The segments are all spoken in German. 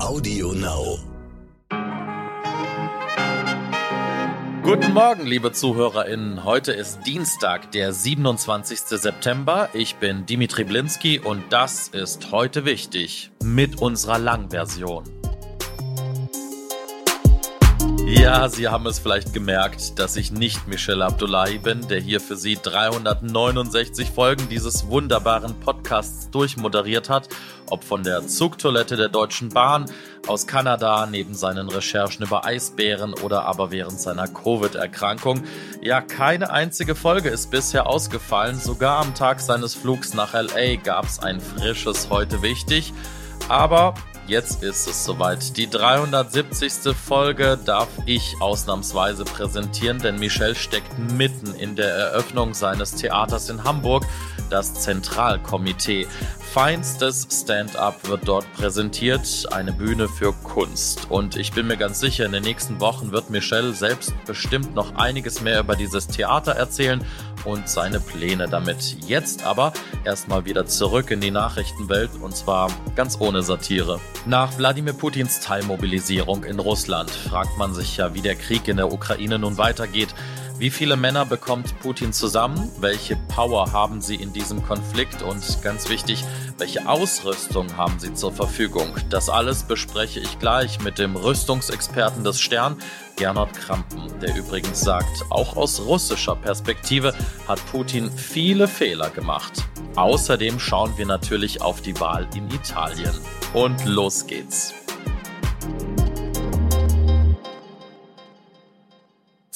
Audio Now. Guten Morgen, liebe ZuhörerInnen. Heute ist Dienstag, der 27. September. Ich bin Dimitri Blinski und das ist heute wichtig mit unserer Langversion. Ja, Sie haben es vielleicht gemerkt, dass ich nicht Michel Abdullahi bin, der hier für Sie 369 Folgen dieses wunderbaren Podcasts durchmoderiert hat, ob von der Zugtoilette der Deutschen Bahn, aus Kanada, neben seinen Recherchen über Eisbären oder aber während seiner Covid-Erkrankung. Ja, keine einzige Folge ist bisher ausgefallen, sogar am Tag seines Flugs nach LA gab es ein frisches Heute wichtig. Aber Jetzt ist es soweit. Die 370. Folge darf ich ausnahmsweise präsentieren, denn Michel steckt mitten in der Eröffnung seines Theaters in Hamburg, das Zentralkomitee. Feinstes Stand-up wird dort präsentiert, eine Bühne für Kunst. Und ich bin mir ganz sicher, in den nächsten Wochen wird Michel selbst bestimmt noch einiges mehr über dieses Theater erzählen und seine Pläne damit. Jetzt aber erstmal wieder zurück in die Nachrichtenwelt und zwar ganz ohne Satire. Nach Wladimir Putins Teilmobilisierung in Russland fragt man sich ja, wie der Krieg in der Ukraine nun weitergeht. Wie viele Männer bekommt Putin zusammen? Welche Power haben sie in diesem Konflikt? Und ganz wichtig, welche Ausrüstung haben sie zur Verfügung? Das alles bespreche ich gleich mit dem Rüstungsexperten des Stern, Gernot Krampen, der übrigens sagt, auch aus russischer Perspektive hat Putin viele Fehler gemacht. Außerdem schauen wir natürlich auf die Wahl in Italien. Und los geht's.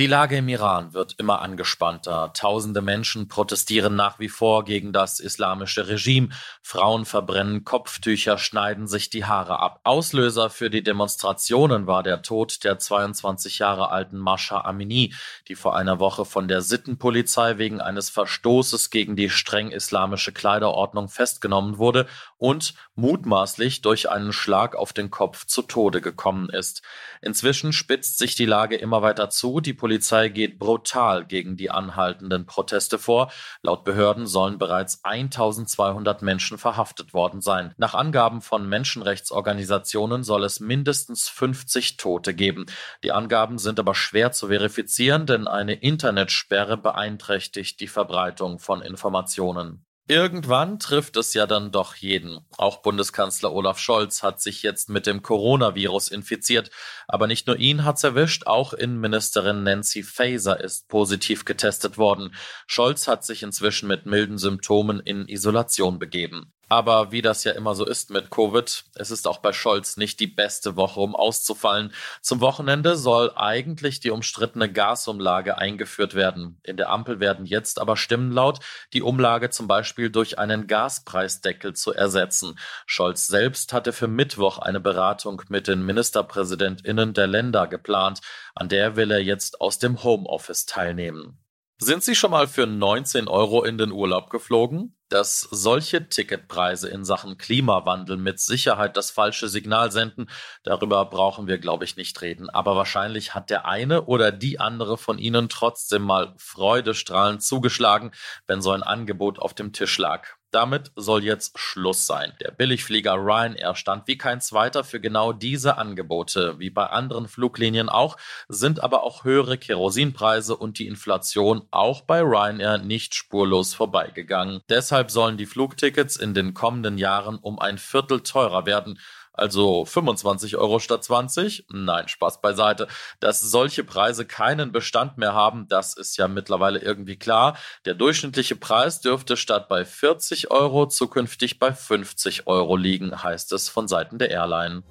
Die Lage im Iran wird immer angespannter. Tausende Menschen protestieren nach wie vor gegen das islamische Regime. Frauen verbrennen Kopftücher, schneiden sich die Haare ab. Auslöser für die Demonstrationen war der Tod der 22 Jahre alten Mascha Amini, die vor einer Woche von der Sittenpolizei wegen eines Verstoßes gegen die streng islamische Kleiderordnung festgenommen wurde und mutmaßlich durch einen Schlag auf den Kopf zu Tode gekommen ist. Inzwischen spitzt sich die Lage immer weiter zu. Die Polizei geht brutal gegen die anhaltenden Proteste vor. Laut Behörden sollen bereits 1200 Menschen verhaftet worden sein. Nach Angaben von Menschenrechtsorganisationen soll es mindestens 50 Tote geben. Die Angaben sind aber schwer zu verifizieren, denn eine Internetsperre beeinträchtigt die Verbreitung von Informationen. Irgendwann trifft es ja dann doch jeden. Auch Bundeskanzler Olaf Scholz hat sich jetzt mit dem Coronavirus infiziert. Aber nicht nur ihn hat's erwischt, auch Innenministerin Nancy Faeser ist positiv getestet worden. Scholz hat sich inzwischen mit milden Symptomen in Isolation begeben. Aber wie das ja immer so ist mit Covid, es ist auch bei Scholz nicht die beste Woche, um auszufallen. Zum Wochenende soll eigentlich die umstrittene Gasumlage eingeführt werden. In der Ampel werden jetzt aber Stimmen laut, die Umlage zum Beispiel durch einen Gaspreisdeckel zu ersetzen. Scholz selbst hatte für Mittwoch eine Beratung mit den Ministerpräsidentinnen der Länder geplant. An der will er jetzt aus dem Homeoffice teilnehmen. Sind Sie schon mal für 19 Euro in den Urlaub geflogen? Dass solche Ticketpreise in Sachen Klimawandel mit Sicherheit das falsche Signal senden, darüber brauchen wir, glaube ich, nicht reden. Aber wahrscheinlich hat der eine oder die andere von Ihnen trotzdem mal freudestrahlend zugeschlagen, wenn so ein Angebot auf dem Tisch lag. Damit soll jetzt Schluss sein. Der Billigflieger Ryanair stand wie kein zweiter für genau diese Angebote. Wie bei anderen Fluglinien auch, sind aber auch höhere Kerosinpreise und die Inflation auch bei Ryanair nicht spurlos vorbeigegangen. Deshalb sollen die Flugtickets in den kommenden Jahren um ein Viertel teurer werden also 25 Euro statt 20? Nein, Spaß beiseite. Dass solche Preise keinen Bestand mehr haben, das ist ja mittlerweile irgendwie klar. Der durchschnittliche Preis dürfte statt bei 40 Euro zukünftig bei 50 Euro liegen, heißt es von Seiten der Airline.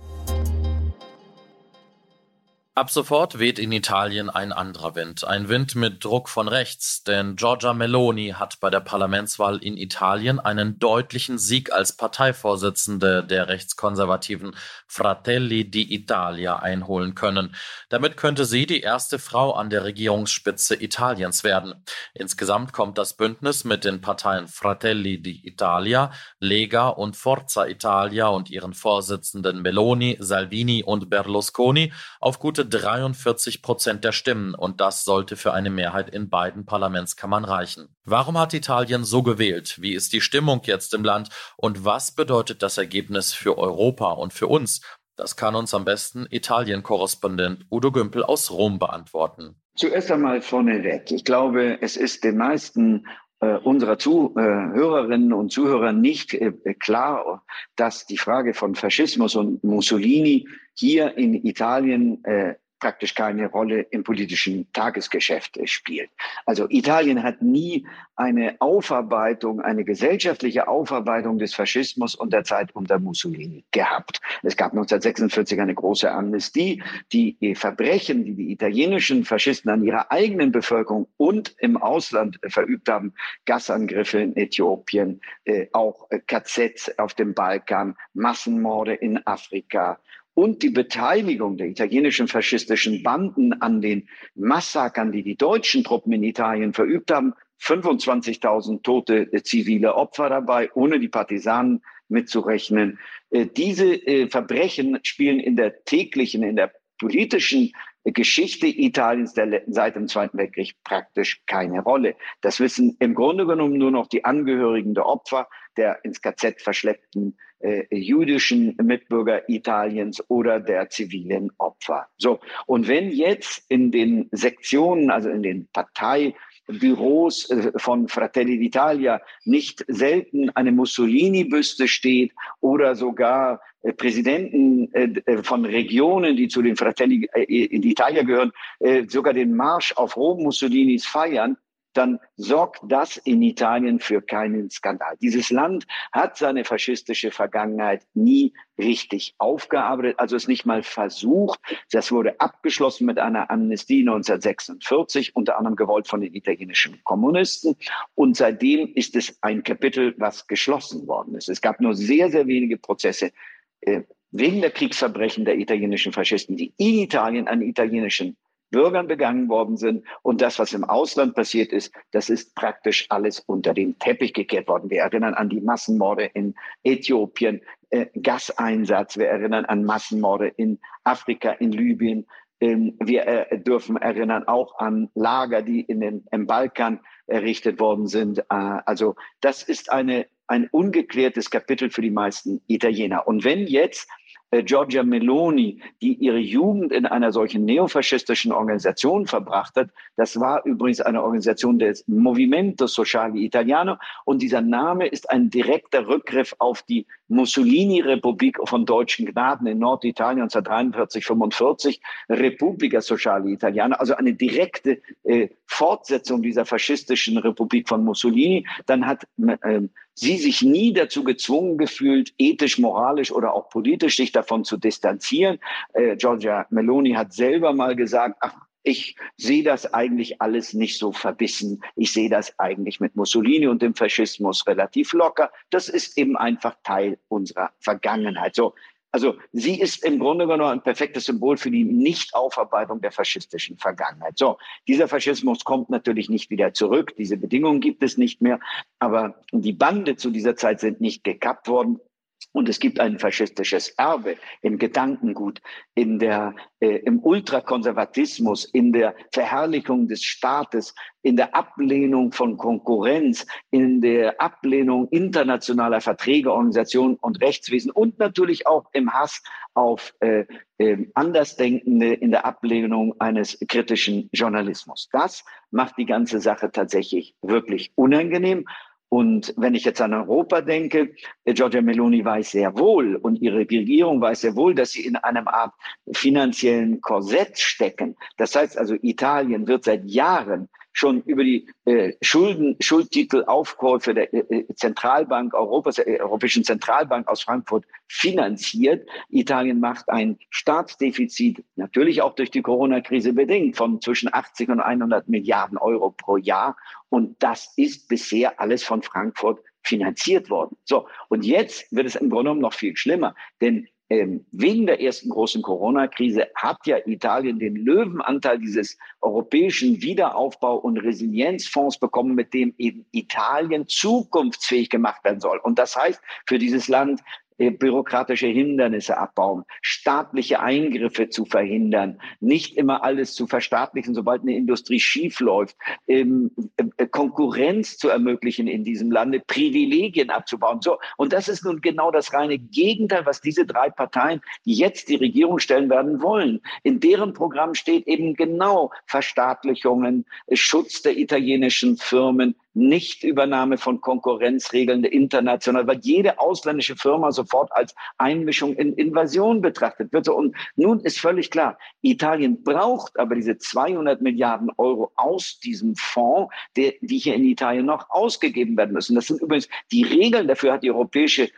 Ab sofort weht in Italien ein anderer Wind, ein Wind mit Druck von rechts, denn Giorgia Meloni hat bei der Parlamentswahl in Italien einen deutlichen Sieg als Parteivorsitzende der rechtskonservativen Fratelli d'Italia einholen können. Damit könnte sie die erste Frau an der Regierungsspitze Italiens werden. Insgesamt kommt das Bündnis mit den Parteien Fratelli d'Italia, Lega und Forza Italia und ihren Vorsitzenden Meloni, Salvini und Berlusconi auf gute holte 43 Prozent der Stimmen und das sollte für eine Mehrheit in beiden Parlamentskammern reichen. Warum hat Italien so gewählt? Wie ist die Stimmung jetzt im Land? Und was bedeutet das Ergebnis für Europa und für uns? Das kann uns am besten Italien-Korrespondent Udo Gümpel aus Rom beantworten. Zuerst einmal vorneweg. Ich glaube, es ist den meisten unserer Zuhörerinnen und Zuhörer nicht äh, klar, dass die Frage von Faschismus und Mussolini hier in Italien äh, praktisch keine Rolle im politischen Tagesgeschäft spielt. Also Italien hat nie eine Aufarbeitung, eine gesellschaftliche Aufarbeitung des Faschismus und der Zeit unter Mussolini gehabt. Es gab 1946 eine große Amnestie, die Verbrechen, die die italienischen Faschisten an ihrer eigenen Bevölkerung und im Ausland verübt haben, Gasangriffe in Äthiopien, äh, auch KZs auf dem Balkan, Massenmorde in Afrika, und die Beteiligung der italienischen faschistischen Banden an den Massakern, die die deutschen Truppen in Italien verübt haben, 25.000 tote äh, zivile Opfer dabei, ohne die Partisanen mitzurechnen. Äh, diese äh, Verbrechen spielen in der täglichen, in der politischen Geschichte Italiens seit dem Zweiten Weltkrieg praktisch keine Rolle. Das wissen im Grunde genommen nur noch die Angehörigen der Opfer, der ins KZ verschleppten äh, jüdischen Mitbürger Italiens oder der zivilen Opfer. So. Und wenn jetzt in den Sektionen, also in den Parteibüros äh, von Fratelli d'Italia nicht selten eine Mussolini-Büste steht oder sogar äh, Präsidenten äh, von Regionen, die zu den Fratelli d'Italia gehören, sogar den Marsch auf Rom Mussolinis feiern, dann sorgt das in Italien für keinen Skandal. Dieses Land hat seine faschistische Vergangenheit nie richtig aufgearbeitet, also es nicht mal versucht. Das wurde abgeschlossen mit einer Amnestie 1946, unter anderem gewollt von den italienischen Kommunisten. Und seitdem ist es ein Kapitel, was geschlossen worden ist. Es gab nur sehr, sehr wenige Prozesse äh, wegen der Kriegsverbrechen der italienischen Faschisten, die in Italien an italienischen Bürgern begangen worden sind. Und das, was im Ausland passiert ist, das ist praktisch alles unter den Teppich gekehrt worden. Wir erinnern an die Massenmorde in Äthiopien, äh, Gaseinsatz. Wir erinnern an Massenmorde in Afrika, in Libyen. Ähm, wir äh, dürfen erinnern auch an Lager, die in den, im Balkan errichtet worden sind. Äh, also das ist eine, ein ungeklärtes Kapitel für die meisten Italiener. Und wenn jetzt Giorgia Meloni, die ihre Jugend in einer solchen neofaschistischen Organisation verbracht hat. Das war übrigens eine Organisation des Movimento Sociale Italiano und dieser Name ist ein direkter Rückgriff auf die Mussolini-Republik von deutschen Gnaden in Norditalien 1943, 45, Repubblica Sociale Italiana, also eine direkte äh, Fortsetzung dieser faschistischen Republik von Mussolini. Dann hat äh, sie sich nie dazu gezwungen gefühlt, ethisch, moralisch oder auch politisch sich davon zu distanzieren. Äh, Giorgia Meloni hat selber mal gesagt, ach, ich sehe das eigentlich alles nicht so verbissen. Ich sehe das eigentlich mit Mussolini und dem Faschismus relativ locker. Das ist eben einfach Teil unserer Vergangenheit. So, also sie ist im Grunde genommen ein perfektes Symbol für die Nichtaufarbeitung der faschistischen Vergangenheit. So, dieser Faschismus kommt natürlich nicht wieder zurück. Diese Bedingungen gibt es nicht mehr. Aber die Bande zu dieser Zeit sind nicht gekappt worden. Und es gibt ein faschistisches Erbe im Gedankengut, in der, äh, im Ultrakonservatismus, in der Verherrlichung des Staates, in der Ablehnung von Konkurrenz, in der Ablehnung internationaler Verträge, Organisationen und Rechtswesen und natürlich auch im Hass auf äh, äh, Andersdenkende, in der Ablehnung eines kritischen Journalismus. Das macht die ganze Sache tatsächlich wirklich unangenehm. Und wenn ich jetzt an Europa denke, äh, Giorgia Meloni weiß sehr wohl und ihre Regierung weiß sehr wohl, dass sie in einem Art finanziellen Korsett stecken. Das heißt also, Italien wird seit Jahren schon über die äh, Schulden, Schuldtitelaufkäufe der äh, äh, Zentralbank Europas, der Europäischen Zentralbank aus Frankfurt finanziert. Italien macht ein Staatsdefizit, natürlich auch durch die Corona-Krise bedingt, von zwischen 80 und 100 Milliarden Euro pro Jahr. Und das ist bisher alles von Frankfurt finanziert worden. So. Und jetzt wird es im Grunde genommen noch viel schlimmer, denn wegen der ersten großen Corona-Krise hat ja Italien den Löwenanteil dieses europäischen Wiederaufbau- und Resilienzfonds bekommen, mit dem eben Italien zukunftsfähig gemacht werden soll. Und das heißt für dieses Land, bürokratische Hindernisse abbauen, staatliche Eingriffe zu verhindern, nicht immer alles zu verstaatlichen, sobald eine Industrie schiefläuft, ähm, äh, Konkurrenz zu ermöglichen in diesem Lande, Privilegien abzubauen. So. Und das ist nun genau das reine Gegenteil, was diese drei Parteien, die jetzt die Regierung stellen werden, wollen. In deren Programm steht eben genau Verstaatlichungen, Schutz der italienischen Firmen, Nichtübernahme von Konkurrenzregeln international, weil jede ausländische Firma sofort als Einmischung in Invasion betrachtet wird. Und nun ist völlig klar, Italien braucht aber diese 200 Milliarden Euro aus diesem Fonds, der, die hier in Italien noch ausgegeben werden müssen. Das sind übrigens die Regeln dafür hat die Europäische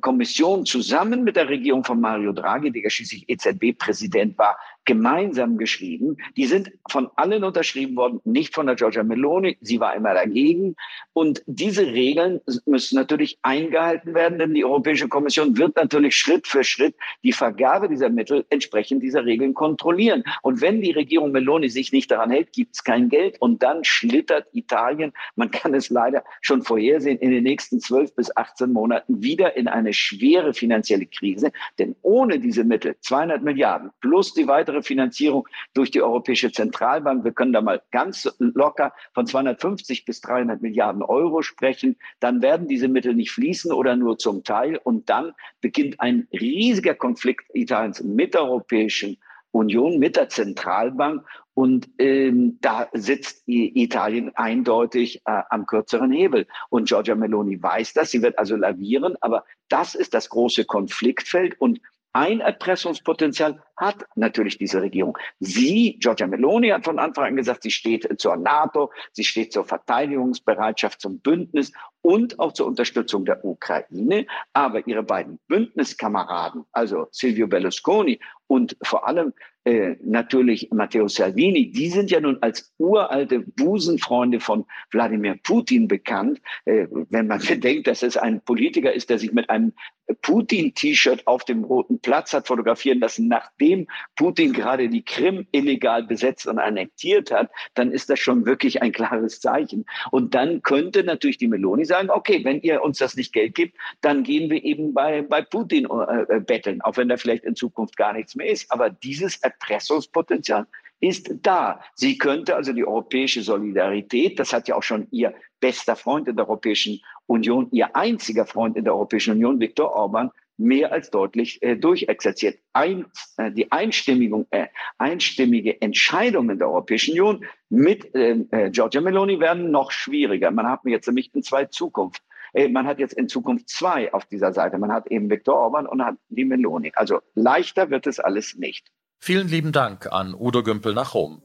Kommission zusammen mit der Regierung von Mario Draghi, der schließlich EZB-Präsident war, gemeinsam geschrieben. Die sind von allen unterschrieben worden, nicht von der Giorgia Meloni. Sie war immer dagegen. Und diese Regeln müssen natürlich eingehalten werden, denn die Europäische Kommission wird natürlich Schritt für Schritt die Vergabe dieser Mittel entsprechend dieser Regeln kontrollieren. Und wenn die Regierung Meloni sich nicht daran hält, gibt es kein Geld. Und dann schlittert Italien, man kann es leider schon vorhersehen, in den nächsten zwölf bis 18 Monaten wieder in eine schwere finanzielle Krise. Denn ohne diese Mittel, 200 Milliarden plus die weitere weitere Finanzierung durch die Europäische Zentralbank. Wir können da mal ganz locker von 250 bis 300 Milliarden Euro sprechen. Dann werden diese Mittel nicht fließen oder nur zum Teil. Und dann beginnt ein riesiger Konflikt Italiens mit der Europäischen Union, mit der Zentralbank. Und ähm, da sitzt Italien eindeutig äh, am kürzeren Hebel. Und Giorgia Meloni weiß das. Sie wird also lavieren. Aber das ist das große Konfliktfeld. Und ein Erpressungspotenzial hat natürlich diese Regierung. Sie, Giorgia Meloni, hat von Anfang an gesagt, sie steht zur NATO, sie steht zur Verteidigungsbereitschaft, zum Bündnis und auch zur Unterstützung der Ukraine. Aber ihre beiden Bündniskameraden, also Silvio Berlusconi und vor allem äh, natürlich Matteo Salvini, die sind ja nun als uralte Busenfreunde von Wladimir Putin bekannt. Äh, wenn man bedenkt, dass es ein Politiker ist, der sich mit einem Putin-T-Shirt auf dem Roten Platz hat fotografieren lassen, nachdem Putin gerade die Krim illegal besetzt und annektiert hat, dann ist das schon wirklich ein klares Zeichen. Und dann könnte natürlich die Meloni sagen, okay, wenn ihr uns das nicht Geld gibt, dann gehen wir eben bei, bei Putin äh, äh betteln, auch wenn da vielleicht in Zukunft gar nichts mehr ist. Aber dieses Erpressungspotenzial ist da. Sie könnte also die europäische Solidarität, das hat ja auch schon ihr bester Freund in der Europäischen Union, ihr einziger Freund in der Europäischen Union, Viktor Orban, mehr als deutlich äh, durchexerziert. Ein, äh, die Einstimmige, äh, einstimmige Entscheidung in der Europäischen Union mit ähm, äh, Giorgia Meloni werden noch schwieriger. Man hat jetzt nämlich in zwei Zukunft. Äh, man hat jetzt in Zukunft zwei auf dieser Seite. Man hat eben Viktor Orban und hat die Meloni. Also leichter wird es alles nicht. Vielen lieben Dank an Udo Gümpel nach Rom.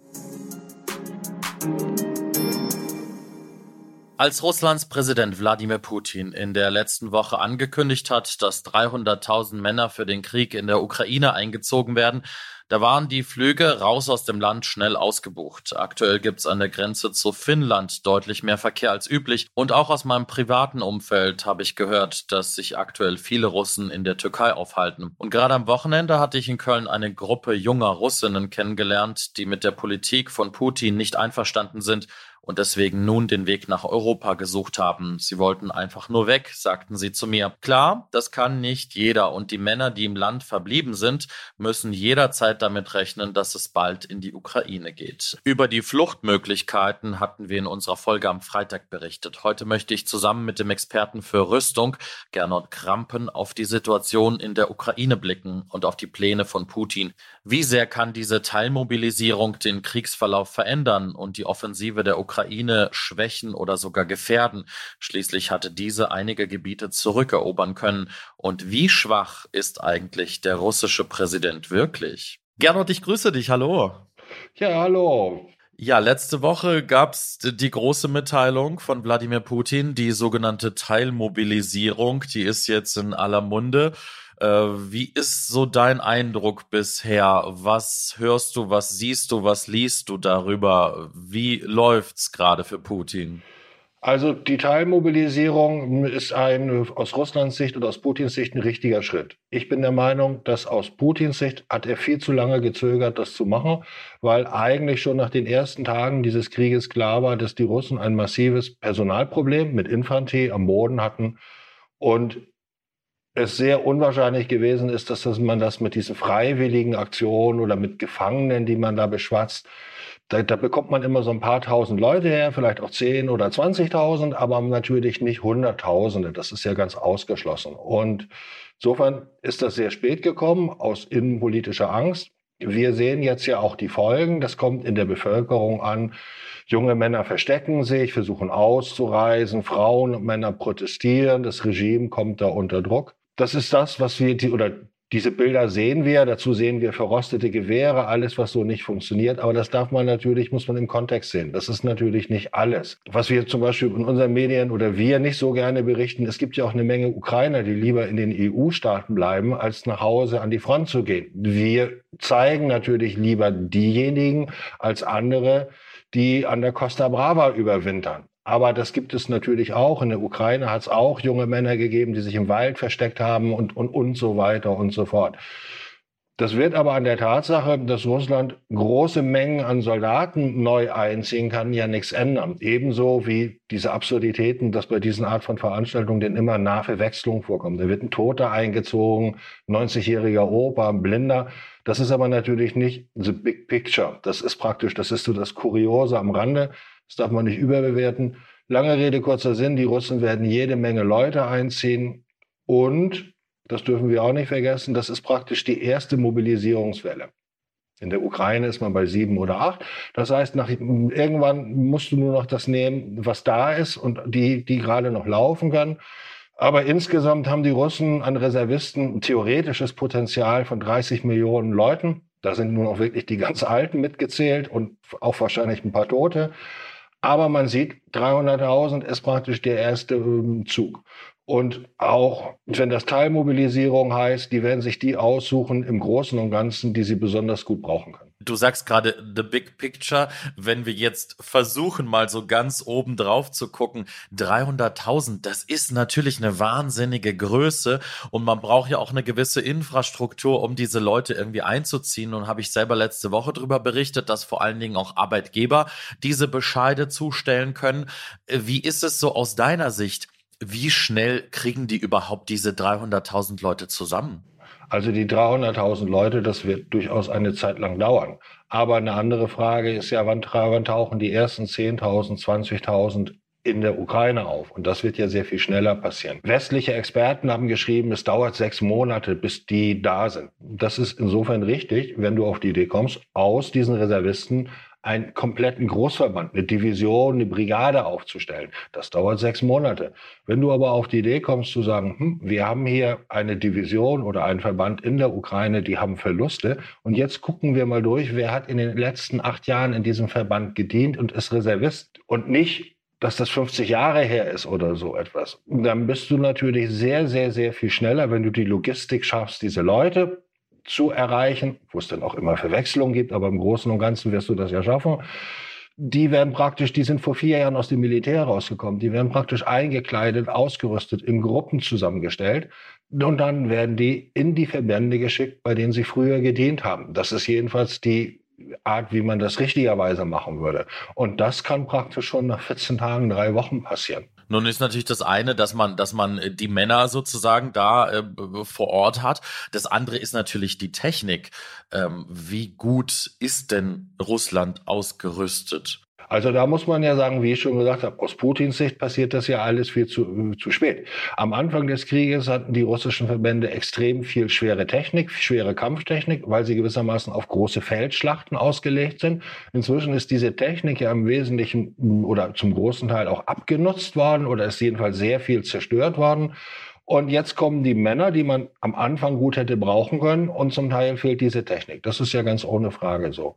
Als Russlands Präsident Wladimir Putin in der letzten Woche angekündigt hat, dass 300.000 Männer für den Krieg in der Ukraine eingezogen werden, da waren die Flüge raus aus dem Land schnell ausgebucht. Aktuell gibt's an der Grenze zu Finnland deutlich mehr Verkehr als üblich. Und auch aus meinem privaten Umfeld habe ich gehört, dass sich aktuell viele Russen in der Türkei aufhalten. Und gerade am Wochenende hatte ich in Köln eine Gruppe junger Russinnen kennengelernt, die mit der Politik von Putin nicht einverstanden sind und deswegen nun den Weg nach Europa gesucht haben. Sie wollten einfach nur weg, sagten sie zu mir. Klar, das kann nicht jeder und die Männer, die im Land verblieben sind, müssen jederzeit damit rechnen, dass es bald in die Ukraine geht. Über die Fluchtmöglichkeiten hatten wir in unserer Folge am Freitag berichtet. Heute möchte ich zusammen mit dem Experten für Rüstung, Gernot Krampen, auf die Situation in der Ukraine blicken und auf die Pläne von Putin. Wie sehr kann diese Teilmobilisierung den Kriegsverlauf verändern und die Offensive der Ukraine Ukraine schwächen oder sogar gefährden. Schließlich hatte diese einige Gebiete zurückerobern können. Und wie schwach ist eigentlich der russische Präsident wirklich? Gernot, ich grüße dich. Hallo. Ja, hallo. Ja, letzte Woche gab es die große Mitteilung von Wladimir Putin, die sogenannte Teilmobilisierung, die ist jetzt in aller Munde. Äh, wie ist so dein Eindruck bisher? Was hörst du, was siehst du, was liest du darüber? Wie läuft's gerade für Putin? Also die Teilmobilisierung ist ein aus Russlands Sicht und aus Putins Sicht ein richtiger Schritt. Ich bin der Meinung, dass aus Putins Sicht hat er viel zu lange gezögert, das zu machen, weil eigentlich schon nach den ersten Tagen dieses Krieges klar war, dass die Russen ein massives Personalproblem mit Infanterie am Boden hatten und es sehr unwahrscheinlich gewesen ist, dass das, man das mit diesen freiwilligen Aktionen oder mit Gefangenen, die man da beschwatzt, da, da bekommt man immer so ein paar tausend Leute her, vielleicht auch zehn oder zwanzigtausend, aber natürlich nicht Hunderttausende. Das ist ja ganz ausgeschlossen. Und insofern ist das sehr spät gekommen aus innenpolitischer Angst. Wir sehen jetzt ja auch die Folgen. Das kommt in der Bevölkerung an. Junge Männer verstecken sich, versuchen auszureisen, Frauen und Männer protestieren, das Regime kommt da unter Druck. Das ist das, was wir, oder diese Bilder sehen wir, dazu sehen wir verrostete Gewehre, alles, was so nicht funktioniert. Aber das darf man natürlich, muss man im Kontext sehen. Das ist natürlich nicht alles. Was wir zum Beispiel in unseren Medien oder wir nicht so gerne berichten, es gibt ja auch eine Menge Ukrainer, die lieber in den EU-Staaten bleiben, als nach Hause an die Front zu gehen. Wir zeigen natürlich lieber diejenigen als andere, die an der Costa Brava überwintern. Aber das gibt es natürlich auch. In der Ukraine hat es auch junge Männer gegeben, die sich im Wald versteckt haben und, und, und so weiter und so fort. Das wird aber an der Tatsache, dass Russland große Mengen an Soldaten neu einziehen kann, ja nichts ändern. Ebenso wie diese Absurditäten, dass bei diesen Art von Veranstaltungen denn immer Nahverwechslung vorkommt. Da wird ein Toter eingezogen, 90-jähriger Opa, ein Blinder. Das ist aber natürlich nicht the big picture. Das ist praktisch, das ist so das Kuriose am Rande. Das darf man nicht überbewerten. Lange Rede, kurzer Sinn, die Russen werden jede Menge Leute einziehen und, das dürfen wir auch nicht vergessen, das ist praktisch die erste Mobilisierungswelle. In der Ukraine ist man bei sieben oder acht. Das heißt, nach, irgendwann musst du nur noch das nehmen, was da ist und die, die gerade noch laufen kann. Aber insgesamt haben die Russen an Reservisten ein theoretisches Potenzial von 30 Millionen Leuten. Da sind nun auch wirklich die ganz Alten mitgezählt und auch wahrscheinlich ein paar Tote. Aber man sieht, 300.000 ist praktisch der erste ähm, Zug. Und auch wenn das Teilmobilisierung heißt, die werden sich die aussuchen im Großen und Ganzen, die sie besonders gut brauchen können. Du sagst gerade the big picture. Wenn wir jetzt versuchen, mal so ganz oben drauf zu gucken, 300.000, das ist natürlich eine wahnsinnige Größe und man braucht ja auch eine gewisse Infrastruktur, um diese Leute irgendwie einzuziehen. Und habe ich selber letzte Woche darüber berichtet, dass vor allen Dingen auch Arbeitgeber diese Bescheide zustellen können. Wie ist es so aus deiner Sicht? Wie schnell kriegen die überhaupt diese 300.000 Leute zusammen? Also die 300.000 Leute, das wird durchaus eine Zeit lang dauern. Aber eine andere Frage ist ja, wann, tauchen die ersten 10.000, 20.000 in der Ukraine auf. Und das wird ja sehr viel schneller passieren. Westliche Experten haben geschrieben, es dauert sechs Monate, bis die da sind. Das ist insofern richtig, wenn du auf die Idee kommst, aus diesen Reservisten einen kompletten Großverband, eine Division, eine Brigade aufzustellen. Das dauert sechs Monate. Wenn du aber auf die Idee kommst zu sagen, hm, wir haben hier eine Division oder einen Verband in der Ukraine, die haben Verluste und jetzt gucken wir mal durch, wer hat in den letzten acht Jahren in diesem Verband gedient und ist Reservist und nicht dass das 50 Jahre her ist oder so etwas. Dann bist du natürlich sehr, sehr, sehr viel schneller, wenn du die Logistik schaffst, diese Leute zu erreichen, wo es dann auch immer Verwechslungen gibt, aber im Großen und Ganzen wirst du das ja schaffen. Die werden praktisch, die sind vor vier Jahren aus dem Militär rausgekommen. Die werden praktisch eingekleidet, ausgerüstet, in Gruppen zusammengestellt. Und dann werden die in die Verbände geschickt, bei denen sie früher gedient haben. Das ist jedenfalls die Art, wie man das richtigerweise machen würde. Und das kann praktisch schon nach 14 Tagen, drei Wochen passieren. Nun ist natürlich das eine, dass man, dass man äh, die Männer sozusagen da äh, vor Ort hat. Das andere ist natürlich die Technik. Ähm, wie gut ist denn Russland ausgerüstet? Also da muss man ja sagen, wie ich schon gesagt habe, aus Putins Sicht passiert das ja alles viel zu, zu spät. Am Anfang des Krieges hatten die russischen Verbände extrem viel schwere Technik, schwere Kampftechnik, weil sie gewissermaßen auf große Feldschlachten ausgelegt sind. Inzwischen ist diese Technik ja im Wesentlichen oder zum großen Teil auch abgenutzt worden oder ist jedenfalls sehr viel zerstört worden. Und jetzt kommen die Männer, die man am Anfang gut hätte brauchen können und zum Teil fehlt diese Technik. Das ist ja ganz ohne Frage so.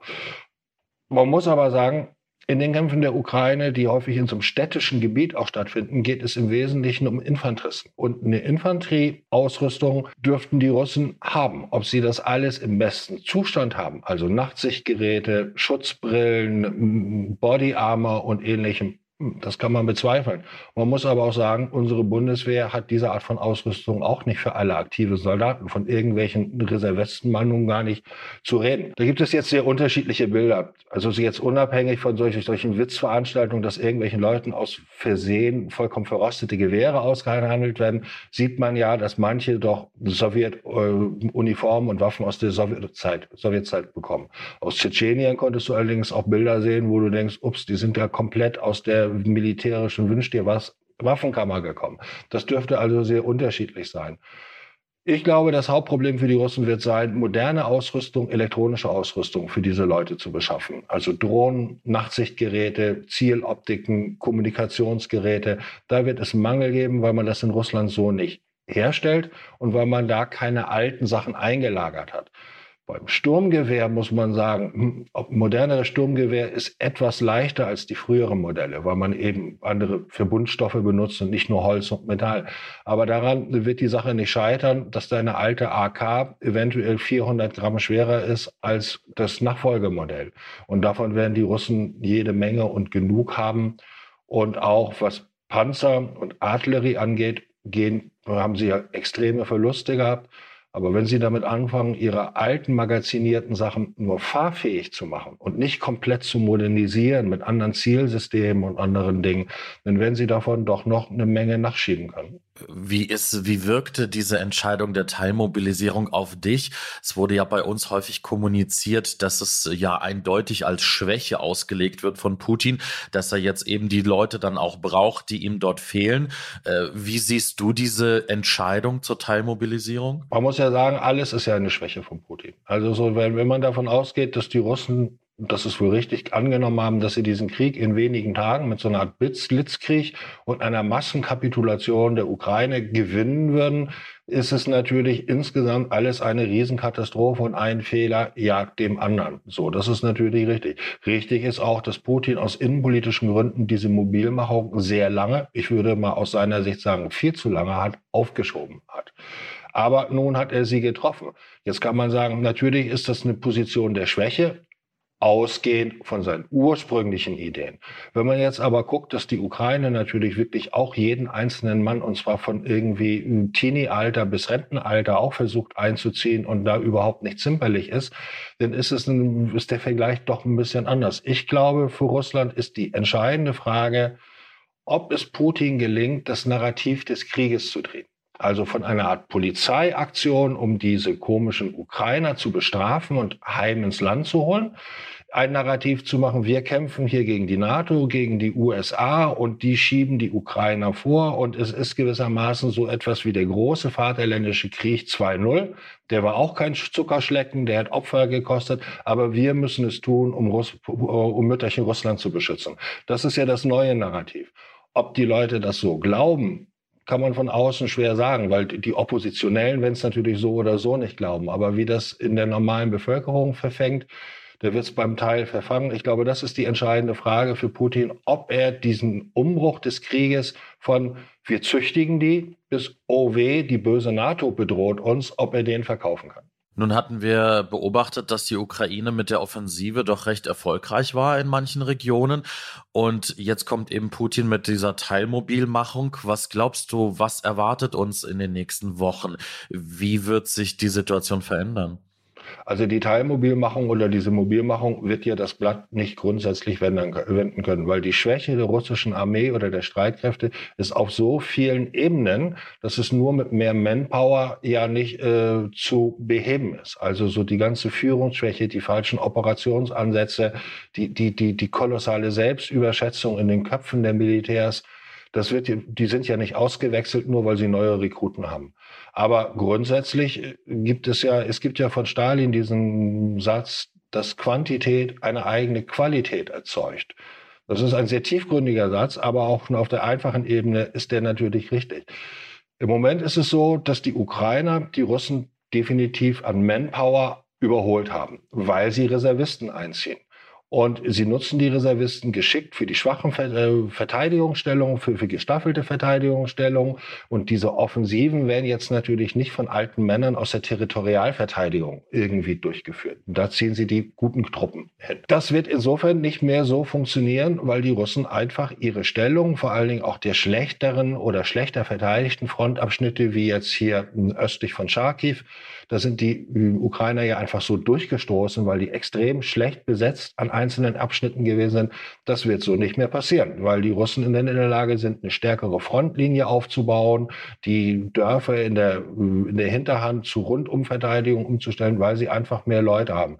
Man muss aber sagen, in den Kämpfen der Ukraine, die häufig in so einem städtischen Gebiet auch stattfinden, geht es im Wesentlichen um Infanteristen. Und eine Infanterieausrüstung dürften die Russen haben. Ob sie das alles im besten Zustand haben, also Nachtsichtgeräte, Schutzbrillen, Body Armor und ähnlichem, das kann man bezweifeln. Man muss aber auch sagen, unsere Bundeswehr hat diese Art von Ausrüstung auch nicht für alle aktive Soldaten. Von irgendwelchen Reservisten mal nun gar nicht zu reden. Da gibt es jetzt sehr unterschiedliche Bilder. Also jetzt unabhängig von solchen, solchen Witzveranstaltungen, dass irgendwelchen Leuten aus Versehen vollkommen verrostete Gewehre ausgehandelt werden, sieht man ja, dass manche doch Sowjetuniformen äh, und Waffen aus der Sowjetzeit, Sowjetzeit bekommen. Aus Tschetschenien konntest du allerdings auch Bilder sehen, wo du denkst, ups, die sind ja komplett aus der militärischen Wünsch dir was Waffenkammer gekommen. Das dürfte also sehr unterschiedlich sein. Ich glaube, das Hauptproblem für die Russen wird sein, moderne Ausrüstung, elektronische Ausrüstung für diese Leute zu beschaffen. Also Drohnen, Nachtsichtgeräte, Zieloptiken, Kommunikationsgeräte. Da wird es Mangel geben, weil man das in Russland so nicht herstellt und weil man da keine alten Sachen eingelagert hat. Beim Sturmgewehr muss man sagen, hm, modernere Sturmgewehr ist etwas leichter als die früheren Modelle, weil man eben andere Verbundstoffe benutzt und nicht nur Holz und Metall. Aber daran wird die Sache nicht scheitern, dass deine alte AK eventuell 400 Gramm schwerer ist als das Nachfolgemodell. Und davon werden die Russen jede Menge und genug haben. Und auch was Panzer und Artillerie angeht, gehen, haben sie ja extreme Verluste gehabt. Aber wenn Sie damit anfangen, Ihre alten magazinierten Sachen nur fahrfähig zu machen und nicht komplett zu modernisieren mit anderen Zielsystemen und anderen Dingen, dann werden Sie davon doch noch eine Menge nachschieben können. Wie ist, wie wirkte diese Entscheidung der Teilmobilisierung auf dich? Es wurde ja bei uns häufig kommuniziert, dass es ja eindeutig als Schwäche ausgelegt wird von Putin, dass er jetzt eben die Leute dann auch braucht, die ihm dort fehlen. Äh, wie siehst du diese Entscheidung zur Teilmobilisierung? Man muss ja sagen, alles ist ja eine Schwäche von Putin. Also so, wenn, wenn man davon ausgeht, dass die Russen das ist wohl richtig angenommen haben, dass sie diesen Krieg in wenigen Tagen mit so einer Art Blitzkrieg und einer Massenkapitulation der Ukraine gewinnen würden, ist es natürlich insgesamt alles eine Riesenkatastrophe und ein Fehler jagt dem anderen. So, das ist natürlich richtig. Richtig ist auch, dass Putin aus innenpolitischen Gründen diese Mobilmachung sehr lange, ich würde mal aus seiner Sicht sagen, viel zu lange hat, aufgeschoben hat. Aber nun hat er sie getroffen. Jetzt kann man sagen, natürlich ist das eine Position der Schwäche ausgehend von seinen ursprünglichen Ideen. Wenn man jetzt aber guckt, dass die Ukraine natürlich wirklich auch jeden einzelnen Mann, und zwar von irgendwie Teenie-Alter bis Rentenalter auch versucht einzuziehen und da überhaupt nicht zimperlich ist, dann ist es ein, ist der Vergleich doch ein bisschen anders. Ich glaube, für Russland ist die entscheidende Frage, ob es Putin gelingt, das Narrativ des Krieges zu drehen. Also von einer Art Polizeiaktion, um diese komischen Ukrainer zu bestrafen und heim ins Land zu holen, ein Narrativ zu machen, wir kämpfen hier gegen die NATO, gegen die USA und die schieben die Ukrainer vor und es ist gewissermaßen so etwas wie der große Vaterländische Krieg 2.0. Der war auch kein Zuckerschlecken, der hat Opfer gekostet, aber wir müssen es tun, um, Russ um Mütterchen Russland zu beschützen. Das ist ja das neue Narrativ. Ob die Leute das so glauben, kann man von außen schwer sagen, weil die Oppositionellen, wenn es natürlich so oder so nicht glauben, aber wie das in der normalen Bevölkerung verfängt, der wird es beim Teil verfangen. Ich glaube, das ist die entscheidende Frage für Putin, ob er diesen Umbruch des Krieges von wir züchtigen die bis oh weh, die böse NATO bedroht uns, ob er den verkaufen kann. Nun hatten wir beobachtet, dass die Ukraine mit der Offensive doch recht erfolgreich war in manchen Regionen. Und jetzt kommt eben Putin mit dieser Teilmobilmachung. Was glaubst du, was erwartet uns in den nächsten Wochen? Wie wird sich die Situation verändern? Also die Teilmobilmachung oder diese Mobilmachung wird ja das Blatt nicht grundsätzlich wenden können, weil die Schwäche der russischen Armee oder der Streitkräfte ist auf so vielen Ebenen, dass es nur mit mehr Manpower ja nicht äh, zu beheben ist. Also so die ganze Führungsschwäche, die falschen Operationsansätze, die, die, die, die kolossale Selbstüberschätzung in den Köpfen der Militärs, das wird, die sind ja nicht ausgewechselt, nur weil sie neue Rekruten haben. Aber grundsätzlich äh, gibt es ja, es gibt ja von Stalin diesen Satz, dass Quantität eine eigene Qualität erzeugt. Das ist ein sehr tiefgründiger Satz, aber auch auf der einfachen Ebene ist der natürlich richtig. Im Moment ist es so, dass die Ukrainer die Russen definitiv an Manpower überholt haben, weil sie Reservisten einziehen. Und sie nutzen die Reservisten geschickt für die schwachen äh, Verteidigungsstellungen, für, für gestaffelte Verteidigungsstellungen. Und diese Offensiven werden jetzt natürlich nicht von alten Männern aus der Territorialverteidigung irgendwie durchgeführt. Da ziehen sie die guten Truppen hin. Das wird insofern nicht mehr so funktionieren, weil die Russen einfach ihre Stellung, vor allen Dingen auch der schlechteren oder schlechter verteidigten Frontabschnitte, wie jetzt hier östlich von Charkiw, da sind die Ukrainer ja einfach so durchgestoßen, weil die extrem schlecht besetzt an einzelnen Abschnitten gewesen sind. Das wird so nicht mehr passieren, weil die Russen in der Lage sind, eine stärkere Frontlinie aufzubauen, die Dörfer in der, in der Hinterhand zu Rundumverteidigung umzustellen, weil sie einfach mehr Leute haben.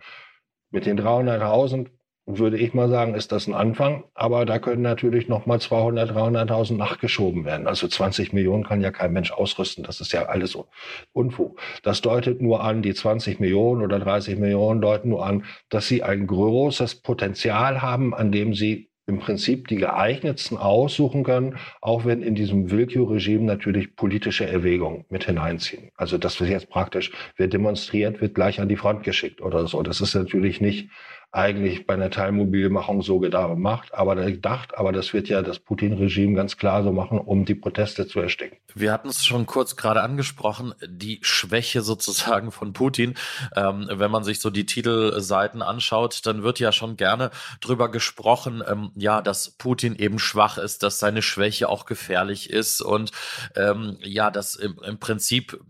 Mit den 300.000 würde ich mal sagen, ist das ein Anfang. Aber da können natürlich noch mal 200, 300.000 nachgeschoben werden. Also 20 Millionen kann ja kein Mensch ausrüsten. Das ist ja alles so Unfug. Das deutet nur an, die 20 Millionen oder 30 Millionen deuten nur an, dass sie ein großes Potenzial haben, an dem sie im Prinzip die geeignetsten aussuchen können, auch wenn in diesem Willkürregime natürlich politische Erwägungen mit hineinziehen. Also das wird jetzt praktisch, wer demonstriert, wird gleich an die Front geschickt oder so. Das ist natürlich nicht eigentlich bei einer Teilmobilmachung so gemacht, aber gedacht, aber das wird ja das Putin-Regime ganz klar so machen, um die Proteste zu ersticken. Wir hatten es schon kurz gerade angesprochen, die Schwäche sozusagen von Putin. Ähm, wenn man sich so die Titelseiten anschaut, dann wird ja schon gerne drüber gesprochen, ähm, ja, dass Putin eben schwach ist, dass seine Schwäche auch gefährlich ist und ähm, ja, dass im, im Prinzip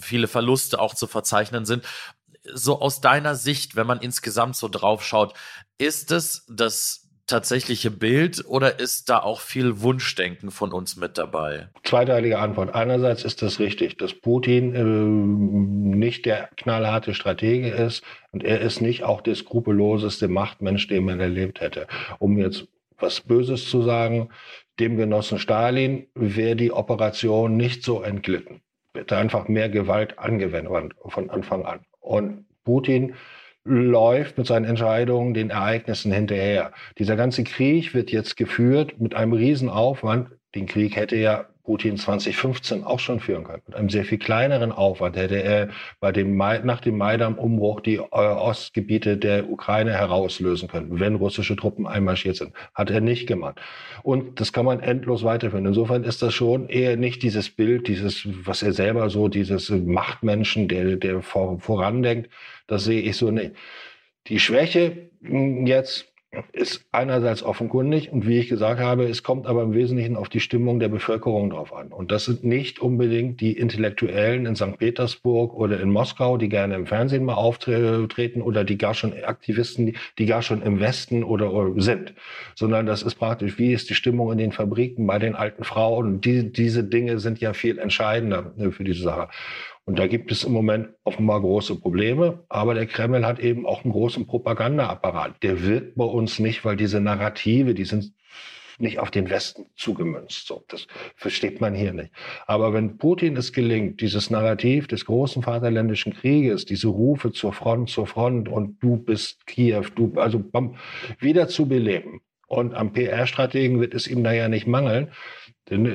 viele Verluste auch zu verzeichnen sind so aus deiner Sicht, wenn man insgesamt so drauf schaut, ist es das tatsächliche Bild oder ist da auch viel Wunschdenken von uns mit dabei? Zweiteilige Antwort. Einerseits ist das richtig, dass Putin äh, nicht der knallharte Stratege ist und er ist nicht auch der skrupelloseste Machtmensch, den man erlebt hätte. Um jetzt was Böses zu sagen, dem Genossen Stalin wäre die Operation nicht so entglitten. Hätte einfach mehr Gewalt angewendet von Anfang an. Und Putin läuft mit seinen Entscheidungen den Ereignissen hinterher. Dieser ganze Krieg wird jetzt geführt mit einem Riesenaufwand. Den Krieg hätte ja Putin 2015 auch schon führen können. Mit einem sehr viel kleineren Aufwand hätte er bei dem Mai, nach dem Maidan-Umbruch die äh, Ostgebiete der Ukraine herauslösen können, wenn russische Truppen einmarschiert sind. Hat er nicht gemacht. Und das kann man endlos weiterführen. Insofern ist das schon eher nicht dieses Bild, dieses, was er selber so, dieses Machtmenschen, der, der vor, vorandenkt. Das sehe ich so nicht. Die Schwäche hm, jetzt ist einerseits offenkundig und wie ich gesagt habe, es kommt aber im Wesentlichen auf die Stimmung der Bevölkerung drauf an. Und das sind nicht unbedingt die Intellektuellen in St. Petersburg oder in Moskau, die gerne im Fernsehen mal auftreten oder die gar schon Aktivisten, die gar schon im Westen oder, sind, sondern das ist praktisch, wie ist die Stimmung in den Fabriken bei den alten Frauen. Die, diese Dinge sind ja viel entscheidender für diese Sache. Und da gibt es im Moment offenbar große Probleme. Aber der Kreml hat eben auch einen großen Propagandaapparat. Der wirkt bei uns nicht, weil diese Narrative, die sind nicht auf den Westen zugemünzt. So, das versteht man hier nicht. Aber wenn Putin es gelingt, dieses Narrativ des großen Vaterländischen Krieges, diese Rufe zur Front, zur Front und du bist Kiew, du, also bam, wieder zu beleben. Und am PR-Strategen wird es ihm da ja nicht mangeln, denn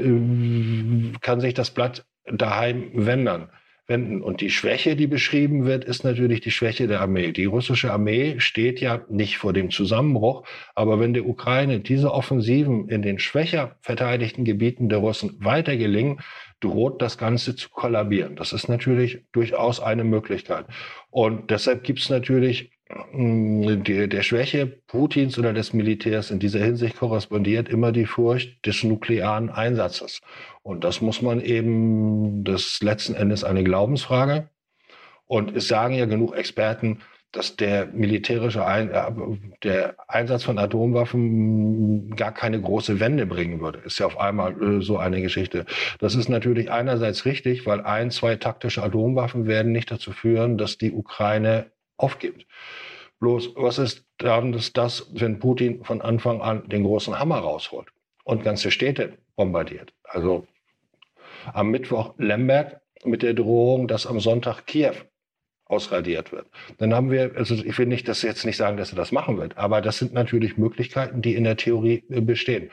äh, kann sich das Blatt daheim wenden wenden. Und die Schwäche, die beschrieben wird, ist natürlich die Schwäche der Armee. Die russische Armee steht ja nicht vor dem Zusammenbruch, aber wenn der Ukraine diese Offensiven in den schwächer verteidigten Gebieten der Russen weiter gelingen, droht das Ganze zu kollabieren. Das ist natürlich durchaus eine Möglichkeit. Und deshalb gibt es natürlich der, der Schwäche Putins oder des Militärs in dieser Hinsicht korrespondiert immer die Furcht des nuklearen Einsatzes. Und das muss man eben, das letzten Endes eine Glaubensfrage. Und es sagen ja genug Experten, dass der militärische Ein äh, der Einsatz von Atomwaffen gar keine große Wende bringen würde. Ist ja auf einmal äh, so eine Geschichte. Das ist natürlich einerseits richtig, weil ein, zwei taktische Atomwaffen werden nicht dazu führen, dass die Ukraine aufgibt. Bloß, was ist dann das, wenn Putin von Anfang an den großen Hammer rausholt und ganze Städte bombardiert? Also am Mittwoch Lemberg mit der Drohung, dass am Sonntag Kiew ausradiert wird. Dann haben wir, also ich will nicht, dass jetzt nicht sagen, dass er das machen wird, aber das sind natürlich Möglichkeiten, die in der Theorie bestehen.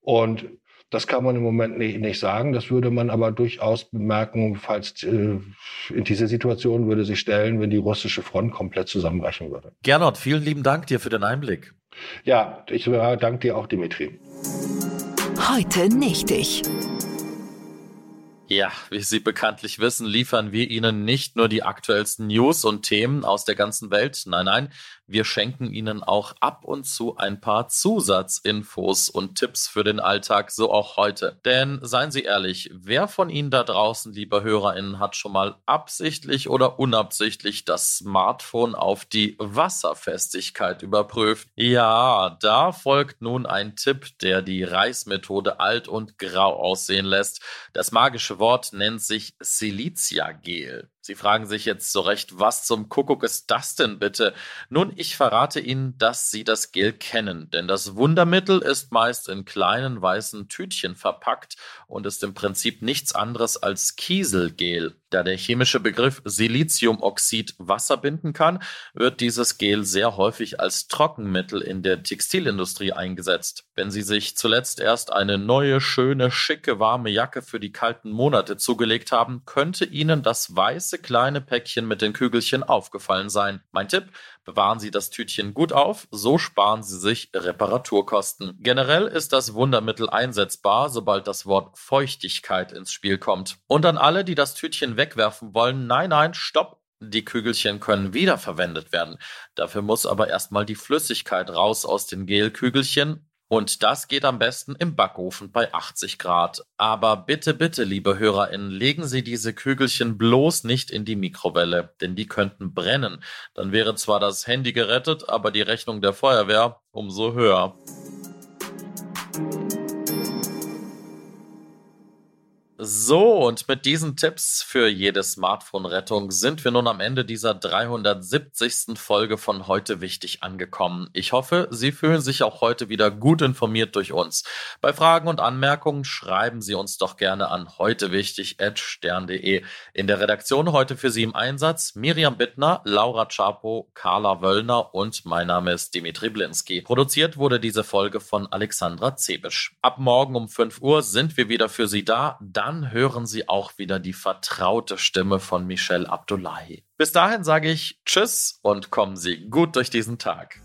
Und Das kann man im Moment nicht, nicht sagen. Das würde man aber durchaus bemerken, falls äh, in diese Situation würde sich stellen, wenn die russische Front komplett zusammenbrechen würde. Gernot, vielen lieben Dank dir für den Einblick. Ja, ich äh, danke dir auch, Dimitri. Heute nicht ich. Ja, wie Sie bekanntlich wissen, liefern wir Ihnen nicht nur die aktuellsten News und Themen aus der ganzen Welt. Nein, nein, wir schenken Ihnen auch ab und zu ein paar Zusatzinfos und Tipps für den Alltag, so auch heute. Denn seien Sie ehrlich, wer von Ihnen da draußen, liebe HörerInnen, hat schon mal absichtlich oder unabsichtlich das Smartphone auf die Wasserfestigkeit überprüft? Ja, da folgt nun ein Tipp, der die Reißmethode alt und grau aussehen lässt. Das magische Wort nennt sich Siliziagel. Sie fragen sich jetzt so recht, was zum Kuckuck ist das denn bitte? Nun, ich verrate Ihnen, dass Sie das Gel kennen, denn das Wundermittel ist meist in kleinen weißen Tütchen verpackt und ist im Prinzip nichts anderes als Kieselgel. Da der chemische Begriff Siliziumoxid Wasser binden kann, wird dieses Gel sehr häufig als Trockenmittel in der Textilindustrie eingesetzt. Wenn Sie sich zuletzt erst eine neue, schöne, schicke, warme Jacke für die kalten Monate zugelegt haben, könnte Ihnen das weiße kleine Päckchen mit den Kügelchen aufgefallen sein. Mein Tipp, bewahren Sie das Tütchen gut auf, so sparen Sie sich Reparaturkosten. Generell ist das Wundermittel einsetzbar, sobald das Wort Feuchtigkeit ins Spiel kommt. Und an alle, die das Tütchen wegwerfen wollen, nein, nein, stopp, die Kügelchen können wiederverwendet werden. Dafür muss aber erstmal die Flüssigkeit raus aus den Gelkügelchen und das geht am besten im Backofen bei 80 Grad. Aber bitte, bitte, liebe HörerInnen, legen Sie diese Kügelchen bloß nicht in die Mikrowelle, denn die könnten brennen. Dann wäre zwar das Handy gerettet, aber die Rechnung der Feuerwehr umso höher. So, und mit diesen Tipps für jede Smartphone-Rettung sind wir nun am Ende dieser 370. Folge von Heute Wichtig angekommen. Ich hoffe, Sie fühlen sich auch heute wieder gut informiert durch uns. Bei Fragen und Anmerkungen schreiben Sie uns doch gerne an heutewichtig.stern.de. In der Redaktion heute für Sie im Einsatz Miriam Bittner, Laura Chapo, Carla Wöllner und mein Name ist Dimitri Blinski. Produziert wurde diese Folge von Alexandra Zebisch. Ab morgen um 5 Uhr sind wir wieder für Sie da. Dann dann hören Sie auch wieder die vertraute Stimme von Michelle Abdullahi. Bis dahin sage ich Tschüss und kommen Sie gut durch diesen Tag.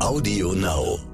Audio Now.